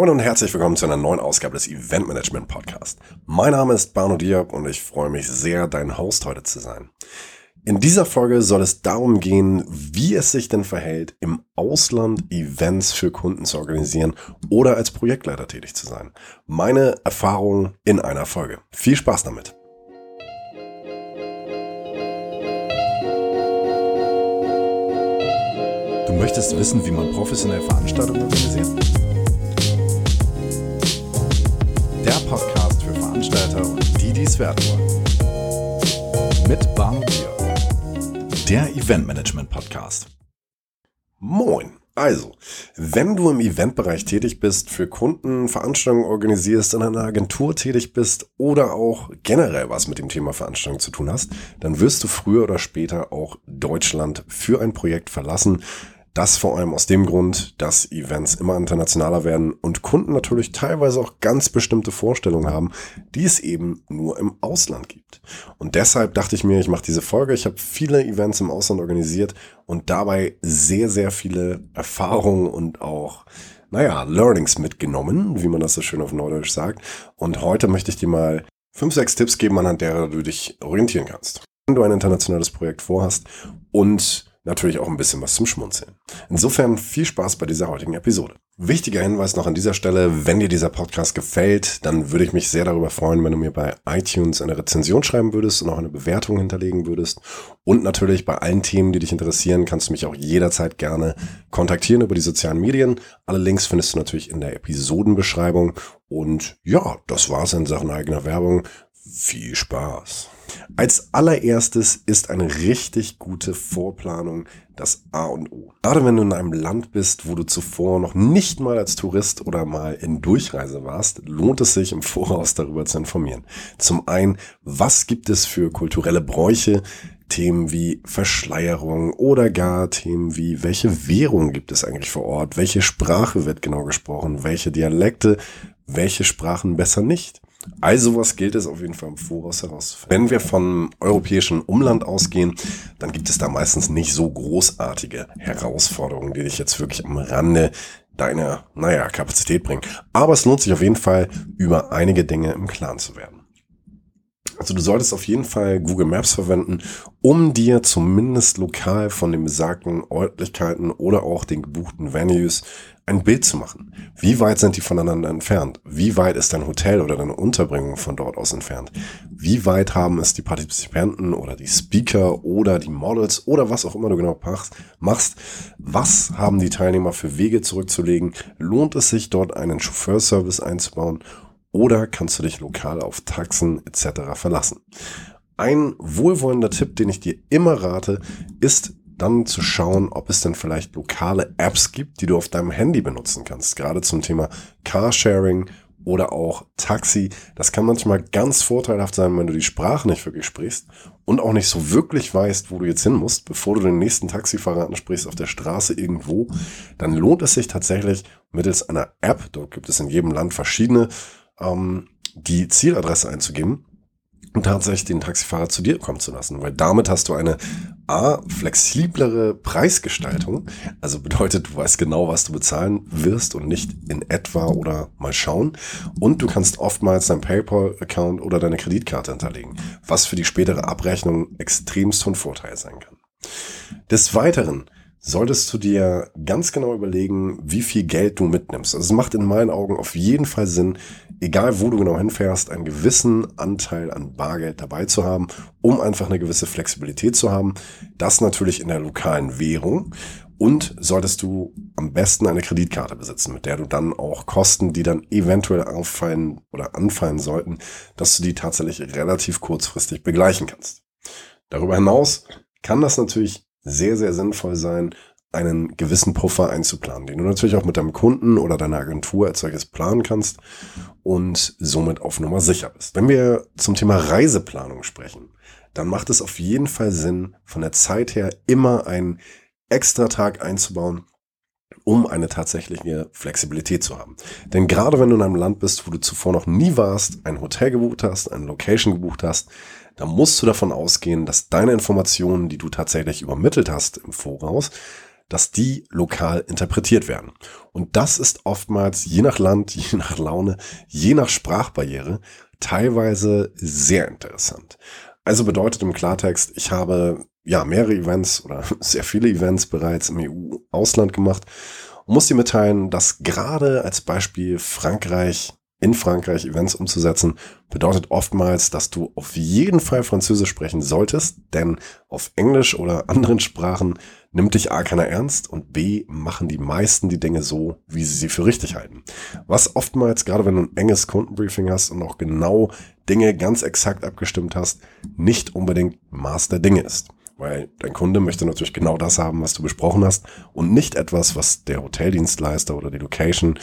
Moin und herzlich willkommen zu einer neuen Ausgabe des Event Management Podcast. Mein Name ist Barno Diab und ich freue mich sehr, dein Host heute zu sein. In dieser Folge soll es darum gehen, wie es sich denn verhält, im Ausland Events für Kunden zu organisieren oder als Projektleiter tätig zu sein. Meine Erfahrungen in einer Folge. Viel Spaß damit. Du möchtest wissen, wie man professionell Veranstaltungen organisiert? Die, wollen. Mit Barno Bier. Der Event Management Podcast. Moin. Also, wenn du im Eventbereich tätig bist, für Kunden Veranstaltungen organisierst, in einer Agentur tätig bist oder auch generell was mit dem Thema Veranstaltung zu tun hast, dann wirst du früher oder später auch Deutschland für ein Projekt verlassen, das vor allem aus dem Grund, dass Events immer internationaler werden und Kunden natürlich teilweise auch ganz bestimmte Vorstellungen haben, die es eben nur im Ausland gibt. Und deshalb dachte ich mir, ich mache diese Folge. Ich habe viele Events im Ausland organisiert und dabei sehr, sehr viele Erfahrungen und auch naja, Learnings mitgenommen, wie man das so schön auf Neudeutsch sagt. Und heute möchte ich dir mal fünf, sechs Tipps geben, anhand derer du dich orientieren kannst. Wenn du ein internationales Projekt vorhast und natürlich auch ein bisschen was zum Schmunzeln. Insofern viel Spaß bei dieser heutigen Episode. Wichtiger Hinweis noch an dieser Stelle, wenn dir dieser Podcast gefällt, dann würde ich mich sehr darüber freuen, wenn du mir bei iTunes eine Rezension schreiben würdest und auch eine Bewertung hinterlegen würdest. Und natürlich bei allen Themen, die dich interessieren, kannst du mich auch jederzeit gerne kontaktieren über die sozialen Medien. Alle Links findest du natürlich in der Episodenbeschreibung. Und ja, das war's in Sachen eigener Werbung. Viel Spaß! Als allererstes ist eine richtig gute Vorplanung das A und O. Gerade wenn du in einem Land bist, wo du zuvor noch nicht mal als Tourist oder mal in Durchreise warst, lohnt es sich im Voraus darüber zu informieren. Zum einen, was gibt es für kulturelle Bräuche, Themen wie Verschleierung oder gar Themen wie, welche Währung gibt es eigentlich vor Ort, welche Sprache wird genau gesprochen, welche Dialekte, welche Sprachen besser nicht. Also was gilt es auf jeden Fall im Voraus herauszufinden. Wenn wir von europäischem Umland ausgehen, dann gibt es da meistens nicht so großartige Herausforderungen, die dich jetzt wirklich am Rande deiner, naja, Kapazität bringen. Aber es lohnt sich auf jeden Fall, über einige Dinge im Klaren zu werden. Also du solltest auf jeden Fall Google Maps verwenden, um dir zumindest lokal von den besagten Örtlichkeiten oder auch den gebuchten Venues ein Bild zu machen. Wie weit sind die voneinander entfernt? Wie weit ist dein Hotel oder deine Unterbringung von dort aus entfernt? Wie weit haben es die Partizipanten oder die Speaker oder die Models oder was auch immer du genau machst? Was haben die Teilnehmer für Wege zurückzulegen? Lohnt es sich dort einen Chauffeurservice einzubauen? oder kannst du dich lokal auf Taxen etc. verlassen. Ein wohlwollender Tipp, den ich dir immer rate, ist dann zu schauen, ob es denn vielleicht lokale Apps gibt, die du auf deinem Handy benutzen kannst. Gerade zum Thema Carsharing oder auch Taxi. Das kann manchmal ganz vorteilhaft sein, wenn du die Sprache nicht wirklich sprichst und auch nicht so wirklich weißt, wo du jetzt hin musst, bevor du den nächsten Taxifahrer ansprichst auf der Straße irgendwo. Dann lohnt es sich tatsächlich mittels einer App, dort gibt es in jedem Land verschiedene, ähm, die Zieladresse einzugeben tatsächlich den Taxifahrer zu dir kommen zu lassen, weil damit hast du eine A, flexiblere Preisgestaltung, also bedeutet, du weißt genau, was du bezahlen wirst und nicht in etwa oder mal schauen und du kannst oftmals dein PayPal-Account oder deine Kreditkarte hinterlegen, was für die spätere Abrechnung extremst von Vorteil sein kann. Des Weiteren solltest du dir ganz genau überlegen, wie viel Geld du mitnimmst. Also es macht in meinen Augen auf jeden Fall Sinn, egal wo du genau hinfährst, einen gewissen Anteil an Bargeld dabei zu haben, um einfach eine gewisse Flexibilität zu haben. Das natürlich in der lokalen Währung. Und solltest du am besten eine Kreditkarte besitzen, mit der du dann auch Kosten, die dann eventuell auffallen oder anfallen sollten, dass du die tatsächlich relativ kurzfristig begleichen kannst. Darüber hinaus kann das natürlich sehr, sehr sinnvoll sein, einen gewissen Puffer einzuplanen, den du natürlich auch mit deinem Kunden oder deiner Agentur als solches planen kannst und somit auf Nummer sicher bist. Wenn wir zum Thema Reiseplanung sprechen, dann macht es auf jeden Fall Sinn, von der Zeit her immer einen extra Tag einzubauen, um eine tatsächliche Flexibilität zu haben. Denn gerade wenn du in einem Land bist, wo du zuvor noch nie warst, ein Hotel gebucht hast, eine Location gebucht hast, dann musst du davon ausgehen, dass deine Informationen, die du tatsächlich übermittelt hast im Voraus, dass die lokal interpretiert werden. Und das ist oftmals je nach Land, je nach Laune, je nach Sprachbarriere teilweise sehr interessant. Also bedeutet im Klartext, ich habe ja mehrere Events oder sehr viele Events bereits im EU-Ausland gemacht und muss dir mitteilen, dass gerade als Beispiel Frankreich in Frankreich Events umzusetzen, bedeutet oftmals, dass du auf jeden Fall Französisch sprechen solltest, denn auf Englisch oder anderen Sprachen nimmt dich A keiner ernst und B machen die meisten die Dinge so, wie sie sie für richtig halten. Was oftmals, gerade wenn du ein enges Kundenbriefing hast und auch genau Dinge ganz exakt abgestimmt hast, nicht unbedingt Maß der Dinge ist. Weil dein Kunde möchte natürlich genau das haben, was du besprochen hast und nicht etwas, was der Hoteldienstleister oder die Location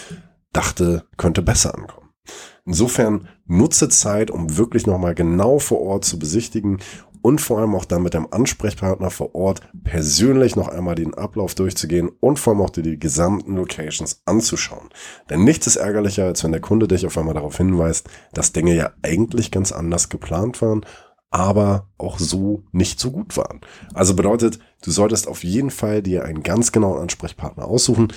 dachte, könnte besser ankommen. Insofern nutze Zeit, um wirklich nochmal genau vor Ort zu besichtigen und vor allem auch dann mit dem Ansprechpartner vor Ort persönlich noch einmal den Ablauf durchzugehen und vor allem auch dir die gesamten Locations anzuschauen. Denn nichts ist ärgerlicher, als wenn der Kunde dich auf einmal darauf hinweist, dass Dinge ja eigentlich ganz anders geplant waren, aber auch so nicht so gut waren. Also bedeutet, du solltest auf jeden Fall dir einen ganz genauen Ansprechpartner aussuchen,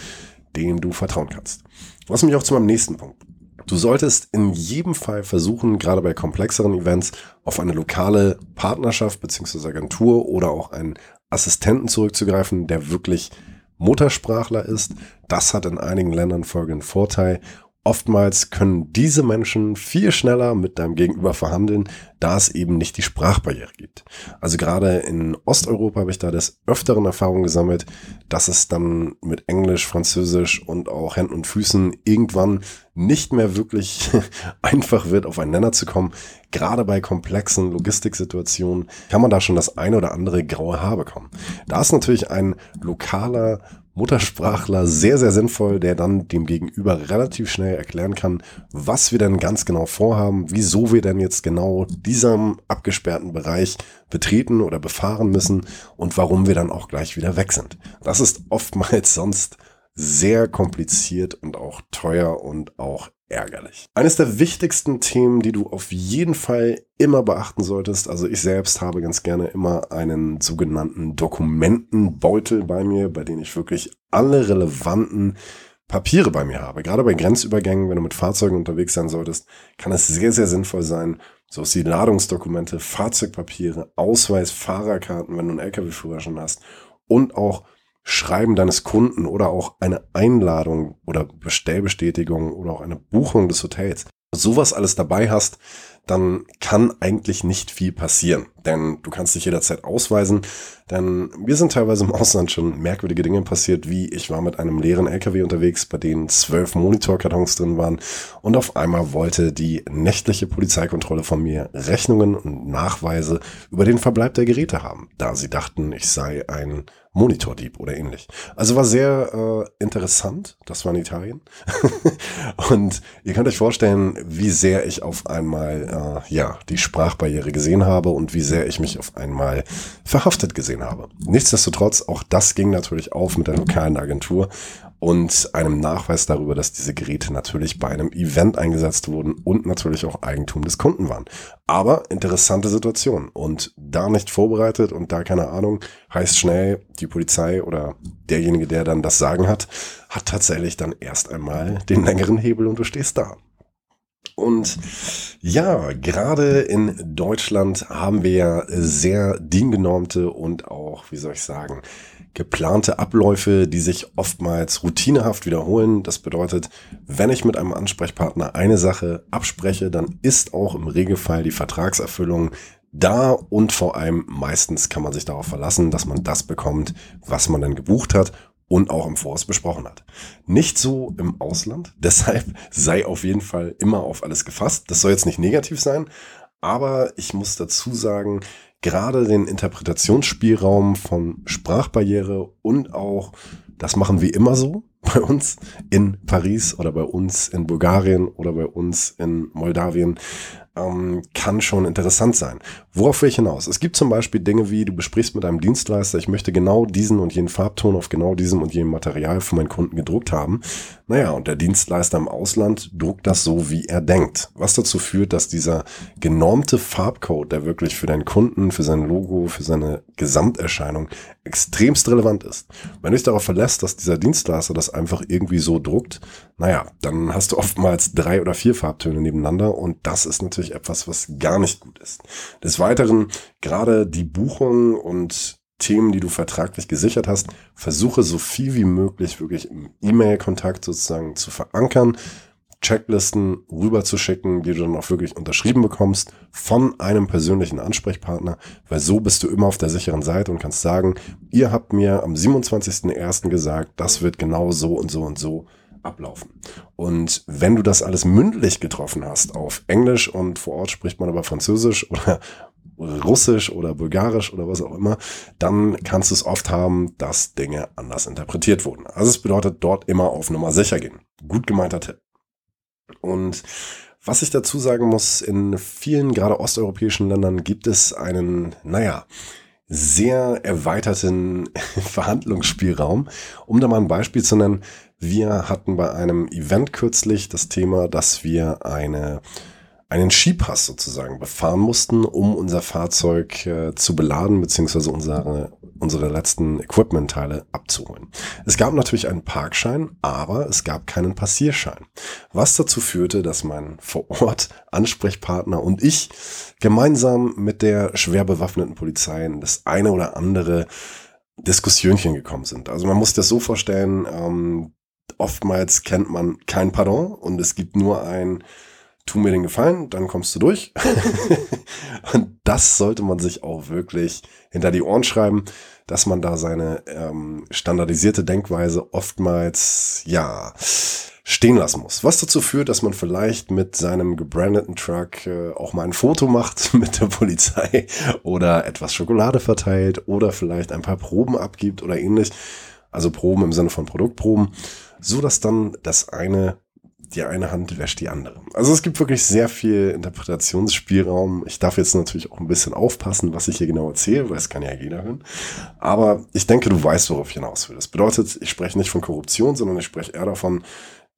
dem du vertrauen kannst. Was mich auch zu meinem nächsten Punkt Du solltest in jedem Fall versuchen, gerade bei komplexeren Events, auf eine lokale Partnerschaft beziehungsweise Agentur oder auch einen Assistenten zurückzugreifen, der wirklich Muttersprachler ist. Das hat in einigen Ländern folgenden Vorteil Oftmals können diese Menschen viel schneller mit deinem Gegenüber verhandeln, da es eben nicht die Sprachbarriere gibt. Also gerade in Osteuropa habe ich da des Öfteren Erfahrung gesammelt, dass es dann mit Englisch, Französisch und auch Händen und Füßen irgendwann nicht mehr wirklich einfach wird, auf einen Nenner zu kommen. Gerade bei komplexen Logistiksituationen kann man da schon das eine oder andere graue Haar bekommen. Da ist natürlich ein lokaler Muttersprachler sehr, sehr sinnvoll, der dann dem Gegenüber relativ schnell erklären kann, was wir denn ganz genau vorhaben, wieso wir denn jetzt genau diesem abgesperrten Bereich betreten oder befahren müssen und warum wir dann auch gleich wieder weg sind. Das ist oftmals sonst sehr kompliziert und auch teuer und auch ärgerlich. Eines der wichtigsten Themen, die du auf jeden Fall immer beachten solltest, also ich selbst habe ganz gerne immer einen sogenannten Dokumentenbeutel bei mir, bei dem ich wirklich alle relevanten Papiere bei mir habe. Gerade bei Grenzübergängen, wenn du mit Fahrzeugen unterwegs sein solltest, kann es sehr, sehr sinnvoll sein, so die Ladungsdokumente, Fahrzeugpapiere, Ausweis, Fahrerkarten, wenn du einen LKW-Führer schon hast und auch Schreiben deines Kunden oder auch eine Einladung oder Bestellbestätigung oder auch eine Buchung des Hotels, sowas alles dabei hast, dann kann eigentlich nicht viel passieren. Denn du kannst dich jederzeit ausweisen. Denn mir sind teilweise im Ausland schon merkwürdige Dinge passiert, wie ich war mit einem leeren LKW unterwegs, bei denen zwölf Monitorkartons drin waren. Und auf einmal wollte die nächtliche Polizeikontrolle von mir Rechnungen und Nachweise über den Verbleib der Geräte haben, da sie dachten, ich sei ein Monitordieb oder ähnlich. Also war sehr äh, interessant. Das war in Italien. und ihr könnt euch vorstellen, wie sehr ich auf einmal äh, ja die Sprachbarriere gesehen habe und wie sehr ich mich auf einmal verhaftet gesehen habe. Nichtsdestotrotz, auch das ging natürlich auf mit der lokalen Agentur und einem Nachweis darüber, dass diese Geräte natürlich bei einem Event eingesetzt wurden und natürlich auch Eigentum des Kunden waren. Aber interessante Situation und da nicht vorbereitet und da keine Ahnung, heißt schnell, die Polizei oder derjenige, der dann das Sagen hat, hat tatsächlich dann erst einmal den längeren Hebel und du stehst da. Und ja, gerade in Deutschland haben wir ja sehr diengenormte und auch, wie soll ich sagen, geplante Abläufe, die sich oftmals routinehaft wiederholen. Das bedeutet, wenn ich mit einem Ansprechpartner eine Sache abspreche, dann ist auch im Regelfall die Vertragserfüllung da und vor allem meistens kann man sich darauf verlassen, dass man das bekommt, was man dann gebucht hat und auch im Voraus besprochen hat. Nicht so im Ausland, deshalb sei auf jeden Fall immer auf alles gefasst. Das soll jetzt nicht negativ sein, aber ich muss dazu sagen, gerade den Interpretationsspielraum von Sprachbarriere und auch, das machen wir immer so bei uns in Paris oder bei uns in Bulgarien oder bei uns in Moldawien, ähm, kann schon interessant sein. Worauf will ich hinaus? Es gibt zum Beispiel Dinge wie, du besprichst mit einem Dienstleister, ich möchte genau diesen und jenen Farbton auf genau diesem und jenem Material für meinen Kunden gedruckt haben. Naja, und der Dienstleister im Ausland druckt das so, wie er denkt. Was dazu führt, dass dieser genormte Farbcode, der wirklich für deinen Kunden, für sein Logo, für seine Gesamterscheinung extremst relevant ist. Wenn du dich darauf verlässt, dass dieser Dienstleister das einfach irgendwie so druckt, naja, dann hast du oftmals drei oder vier Farbtöne nebeneinander und das ist natürlich etwas, was gar nicht gut ist. Des Weiteren, gerade die Buchung und Themen, die du vertraglich gesichert hast, versuche so viel wie möglich wirklich im E-Mail-Kontakt sozusagen zu verankern, Checklisten rüberzuschicken, die du dann auch wirklich unterschrieben bekommst von einem persönlichen Ansprechpartner, weil so bist du immer auf der sicheren Seite und kannst sagen, ihr habt mir am 27.01. gesagt, das wird genau so und so und so ablaufen. Und wenn du das alles mündlich getroffen hast auf Englisch und vor Ort spricht man aber Französisch oder Russisch oder Bulgarisch oder was auch immer, dann kannst du es oft haben, dass Dinge anders interpretiert wurden. Also es bedeutet dort immer auf Nummer sicher gehen. Gut gemeinter Tipp. Und was ich dazu sagen muss, in vielen gerade osteuropäischen Ländern gibt es einen, naja, sehr erweiterten Verhandlungsspielraum. Um da mal ein Beispiel zu nennen, wir hatten bei einem Event kürzlich das Thema, dass wir eine einen Skipass sozusagen befahren mussten, um unser Fahrzeug äh, zu beladen, beziehungsweise unsere, unsere letzten Equipment-Teile abzuholen. Es gab natürlich einen Parkschein, aber es gab keinen Passierschein. Was dazu führte, dass mein vor Ort Ansprechpartner und ich gemeinsam mit der schwer bewaffneten Polizei in das eine oder andere Diskussionchen gekommen sind. Also man muss das so vorstellen, ähm, oftmals kennt man kein Pardon und es gibt nur ein tu mir den Gefallen, dann kommst du durch. und das sollte man sich auch wirklich hinter die Ohren schreiben, dass man da seine ähm, standardisierte Denkweise oftmals, ja, stehen lassen muss. Was dazu führt, dass man vielleicht mit seinem gebrandeten Truck äh, auch mal ein Foto macht mit der Polizei oder etwas Schokolade verteilt oder vielleicht ein paar Proben abgibt oder ähnlich. Also Proben im Sinne von Produktproben, so dass dann das eine die eine Hand wäscht die andere. Also es gibt wirklich sehr viel Interpretationsspielraum. Ich darf jetzt natürlich auch ein bisschen aufpassen, was ich hier genau erzähle, weil es kann ja jeder hören. Aber ich denke, du weißt, worauf ich hinaus will. Das bedeutet, ich spreche nicht von Korruption, sondern ich spreche eher davon,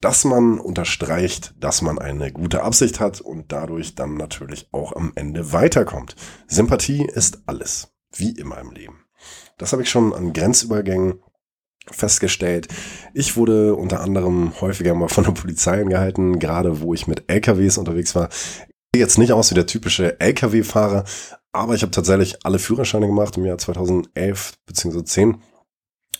dass man unterstreicht, dass man eine gute Absicht hat und dadurch dann natürlich auch am Ende weiterkommt. Sympathie ist alles, wie immer im Leben. Das habe ich schon an Grenzübergängen festgestellt. Ich wurde unter anderem häufiger mal von der Polizei angehalten, gerade wo ich mit LKWs unterwegs war. Ich jetzt nicht aus wie der typische LKW-Fahrer, aber ich habe tatsächlich alle Führerscheine gemacht im Jahr 2011 bzw. 10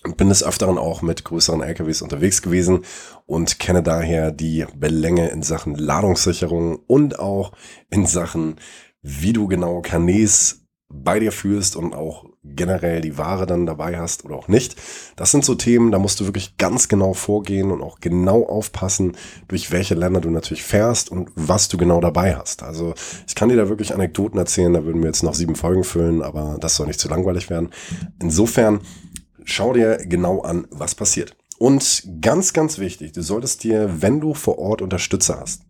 und bin des Öfteren auch mit größeren LKWs unterwegs gewesen und kenne daher die Belänge in Sachen Ladungssicherung und auch in Sachen, wie du genau Kanäs bei dir führst und auch generell die Ware dann dabei hast oder auch nicht. Das sind so Themen, da musst du wirklich ganz genau vorgehen und auch genau aufpassen, durch welche Länder du natürlich fährst und was du genau dabei hast. Also ich kann dir da wirklich Anekdoten erzählen, da würden wir jetzt noch sieben Folgen füllen, aber das soll nicht zu langweilig werden. Insofern schau dir genau an, was passiert. Und ganz, ganz wichtig, du solltest dir, wenn du vor Ort Unterstützer hast,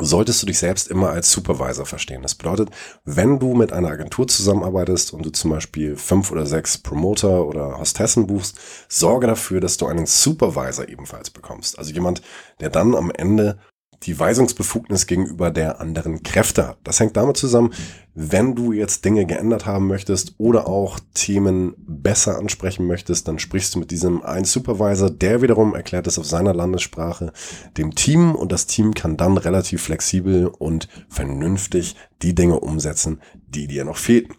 solltest du dich selbst immer als Supervisor verstehen. Das bedeutet, wenn du mit einer Agentur zusammenarbeitest und du zum Beispiel fünf oder sechs Promoter oder Hostessen buchst, sorge dafür, dass du einen Supervisor ebenfalls bekommst. Also jemand, der dann am Ende die Weisungsbefugnis gegenüber der anderen Kräfte hat. Das hängt damit zusammen, wenn du jetzt Dinge geändert haben möchtest oder auch Themen besser ansprechen möchtest, dann sprichst du mit diesem einen Supervisor, der wiederum erklärt es auf seiner Landessprache dem Team und das Team kann dann relativ flexibel und vernünftig die Dinge umsetzen, die dir noch fehlten.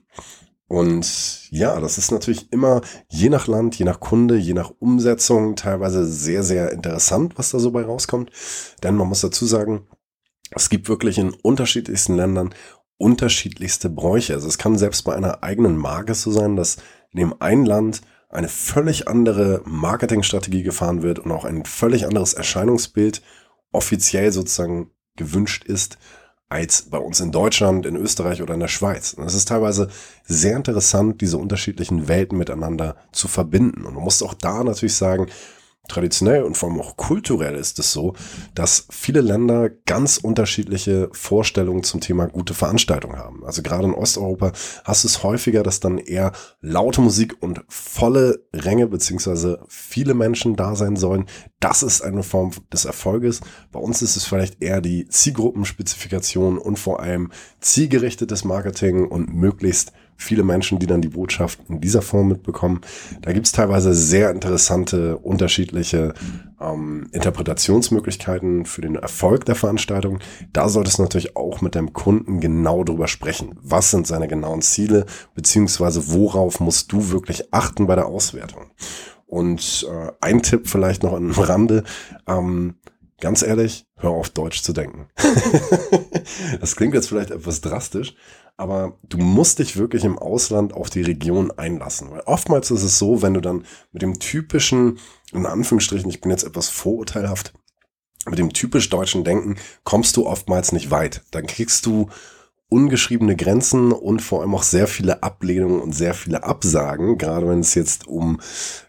Und ja, das ist natürlich immer je nach Land, je nach Kunde, je nach Umsetzung teilweise sehr, sehr interessant, was da so bei rauskommt. Denn man muss dazu sagen, es gibt wirklich in unterschiedlichsten Ländern unterschiedlichste Bräuche. Also es kann selbst bei einer eigenen Marke so sein, dass in dem einen Land eine völlig andere Marketingstrategie gefahren wird und auch ein völlig anderes Erscheinungsbild offiziell sozusagen gewünscht ist als bei uns in Deutschland, in Österreich oder in der Schweiz. Und es ist teilweise sehr interessant, diese unterschiedlichen Welten miteinander zu verbinden. Und man muss auch da natürlich sagen, traditionell und vor allem auch kulturell ist es so, dass viele Länder ganz unterschiedliche Vorstellungen zum Thema gute Veranstaltungen haben. Also gerade in Osteuropa hast du es häufiger, dass dann eher laute Musik und volle Ränge beziehungsweise viele Menschen da sein sollen. Das ist eine Form des Erfolges. Bei uns ist es vielleicht eher die Zielgruppenspezifikation und vor allem zielgerichtetes Marketing und möglichst viele Menschen, die dann die Botschaft in dieser Form mitbekommen. Da gibt es teilweise sehr interessante, unterschiedliche ähm, Interpretationsmöglichkeiten für den Erfolg der Veranstaltung. Da solltest du natürlich auch mit deinem Kunden genau drüber sprechen. Was sind seine genauen Ziele, beziehungsweise worauf musst du wirklich achten bei der Auswertung? Und äh, ein Tipp vielleicht noch am Rande. Ähm, ganz ehrlich, hör auf Deutsch zu denken. das klingt jetzt vielleicht etwas drastisch, aber du musst dich wirklich im Ausland auf die Region einlassen. Weil oftmals ist es so, wenn du dann mit dem typischen, in Anführungsstrichen, ich bin jetzt etwas vorurteilhaft, mit dem typisch deutschen Denken kommst du oftmals nicht weit. Dann kriegst du ungeschriebene Grenzen und vor allem auch sehr viele Ablehnungen und sehr viele Absagen, gerade wenn es jetzt um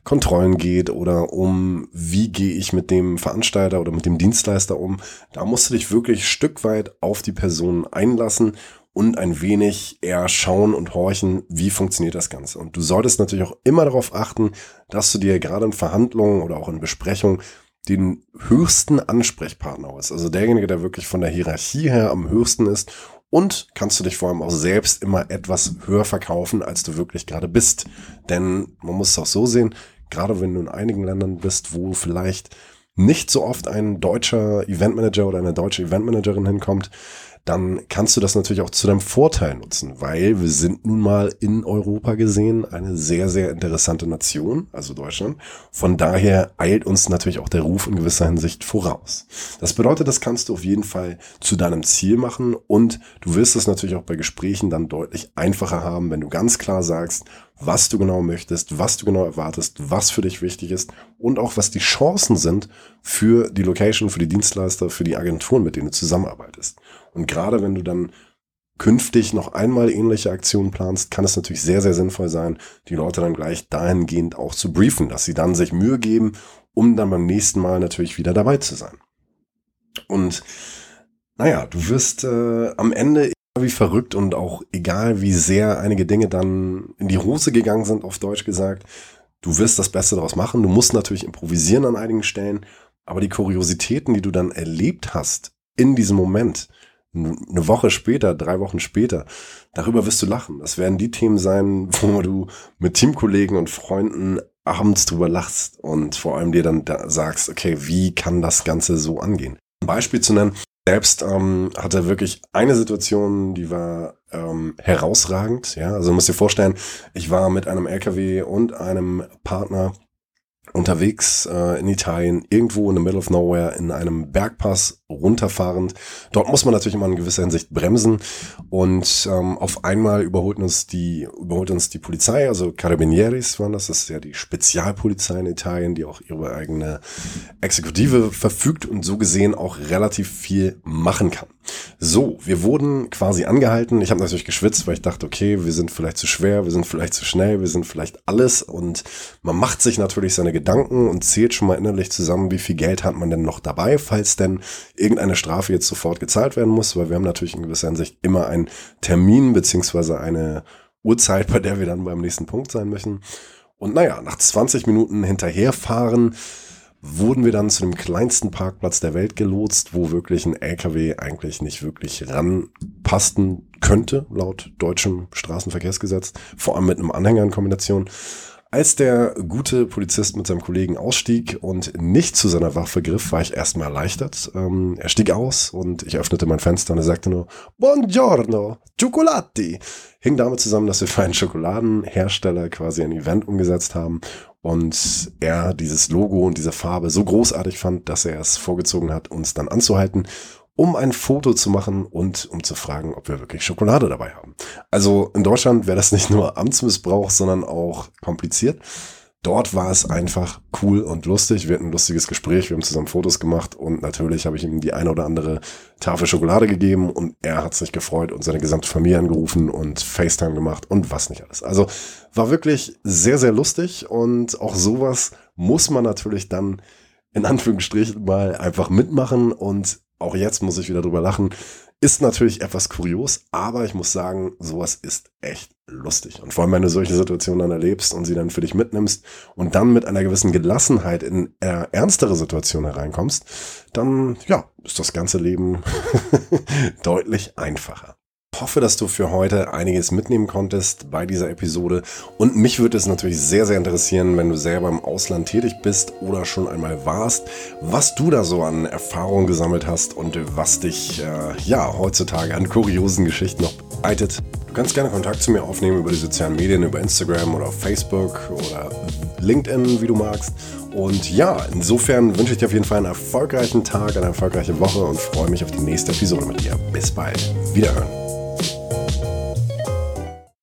Kontrollen geht oder um wie gehe ich mit dem Veranstalter oder mit dem Dienstleister um. Da musst du dich wirklich Stück weit auf die Person einlassen und ein wenig eher schauen und horchen, wie funktioniert das Ganze. Und du solltest natürlich auch immer darauf achten, dass du dir gerade in Verhandlungen oder auch in Besprechungen den höchsten Ansprechpartner hast. Also derjenige, der wirklich von der Hierarchie her am höchsten ist. Und kannst du dich vor allem auch selbst immer etwas höher verkaufen, als du wirklich gerade bist. Denn man muss es auch so sehen, gerade wenn du in einigen Ländern bist, wo vielleicht nicht so oft ein deutscher Eventmanager oder eine deutsche Eventmanagerin hinkommt, dann kannst du das natürlich auch zu deinem Vorteil nutzen, weil wir sind nun mal in Europa gesehen eine sehr, sehr interessante Nation, also Deutschland. Von daher eilt uns natürlich auch der Ruf in gewisser Hinsicht voraus. Das bedeutet, das kannst du auf jeden Fall zu deinem Ziel machen und du wirst es natürlich auch bei Gesprächen dann deutlich einfacher haben, wenn du ganz klar sagst, was du genau möchtest, was du genau erwartest, was für dich wichtig ist und auch was die Chancen sind für die Location, für die Dienstleister, für die Agenturen, mit denen du zusammenarbeitest. Und gerade wenn du dann künftig noch einmal ähnliche Aktionen planst, kann es natürlich sehr, sehr sinnvoll sein, die Leute dann gleich dahingehend auch zu briefen, dass sie dann sich Mühe geben, um dann beim nächsten Mal natürlich wieder dabei zu sein. Und naja, du wirst äh, am Ende wie verrückt und auch egal, wie sehr einige Dinge dann in die Hose gegangen sind, auf Deutsch gesagt, du wirst das Beste daraus machen. Du musst natürlich improvisieren an einigen Stellen, aber die Kuriositäten, die du dann erlebt hast in diesem Moment, eine Woche später, drei Wochen später, darüber wirst du lachen. Das werden die Themen sein, wo du mit Teamkollegen und Freunden abends drüber lachst und vor allem dir dann da sagst, okay, wie kann das Ganze so angehen? Ein Beispiel zu nennen, selbst ähm, hatte wirklich eine Situation, die war ähm, herausragend. Ja, also du musst dir vorstellen, ich war mit einem LKW und einem Partner unterwegs äh, in Italien, irgendwo in the middle of nowhere, in einem Bergpass runterfahrend. Dort muss man natürlich immer in gewisser Hinsicht bremsen und ähm, auf einmal überholt uns die überholt uns die Polizei, also Carabinieris waren das, das ist ja die Spezialpolizei in Italien, die auch ihre eigene Exekutive verfügt und so gesehen auch relativ viel machen kann. So, wir wurden quasi angehalten. Ich habe natürlich geschwitzt, weil ich dachte, okay, wir sind vielleicht zu schwer, wir sind vielleicht zu schnell, wir sind vielleicht alles und man macht sich natürlich seine Gedanken und zählt schon mal innerlich zusammen, wie viel Geld hat man denn noch dabei, falls denn irgendeine Strafe jetzt sofort gezahlt werden muss, weil wir haben natürlich in gewisser Hinsicht immer einen Termin beziehungsweise eine Uhrzeit, bei der wir dann beim nächsten Punkt sein möchten. Und naja, nach 20 Minuten hinterherfahren wurden wir dann zu dem kleinsten Parkplatz der Welt gelotst, wo wirklich ein LKW eigentlich nicht wirklich ranpassen könnte, laut deutschem Straßenverkehrsgesetz, vor allem mit einem Anhänger in Kombination. Als der gute Polizist mit seinem Kollegen ausstieg und nicht zu seiner Waffe griff, war ich erstmal erleichtert. Ähm, er stieg aus und ich öffnete mein Fenster und er sagte nur, Buongiorno, Cioccolati. Hing damit zusammen, dass wir für einen Schokoladenhersteller quasi ein Event umgesetzt haben und er dieses Logo und diese Farbe so großartig fand, dass er es vorgezogen hat, uns dann anzuhalten um ein Foto zu machen und um zu fragen, ob wir wirklich Schokolade dabei haben. Also in Deutschland wäre das nicht nur Amtsmissbrauch, sondern auch kompliziert. Dort war es einfach cool und lustig. Wir hatten ein lustiges Gespräch, wir haben zusammen Fotos gemacht und natürlich habe ich ihm die eine oder andere Tafel Schokolade gegeben und er hat sich gefreut und seine gesamte Familie angerufen und FaceTime gemacht und was nicht alles. Also war wirklich sehr, sehr lustig und auch sowas muss man natürlich dann in Anführungsstrichen mal einfach mitmachen und auch jetzt muss ich wieder drüber lachen. Ist natürlich etwas kurios, aber ich muss sagen, sowas ist echt lustig. Und vor allem, wenn du solche Situationen dann erlebst und sie dann für dich mitnimmst und dann mit einer gewissen Gelassenheit in äh, ernstere Situationen hereinkommst, dann, ja, ist das ganze Leben deutlich einfacher hoffe, dass du für heute einiges mitnehmen konntest bei dieser Episode. Und mich würde es natürlich sehr, sehr interessieren, wenn du selber im Ausland tätig bist oder schon einmal warst, was du da so an Erfahrungen gesammelt hast und was dich äh, ja heutzutage an kuriosen Geschichten noch begleitet. Du kannst gerne Kontakt zu mir aufnehmen über die sozialen Medien, über Instagram oder Facebook oder LinkedIn, wie du magst. Und ja, insofern wünsche ich dir auf jeden Fall einen erfolgreichen Tag, eine erfolgreiche Woche und freue mich auf die nächste Episode mit dir. Bis bald. Wiederhören.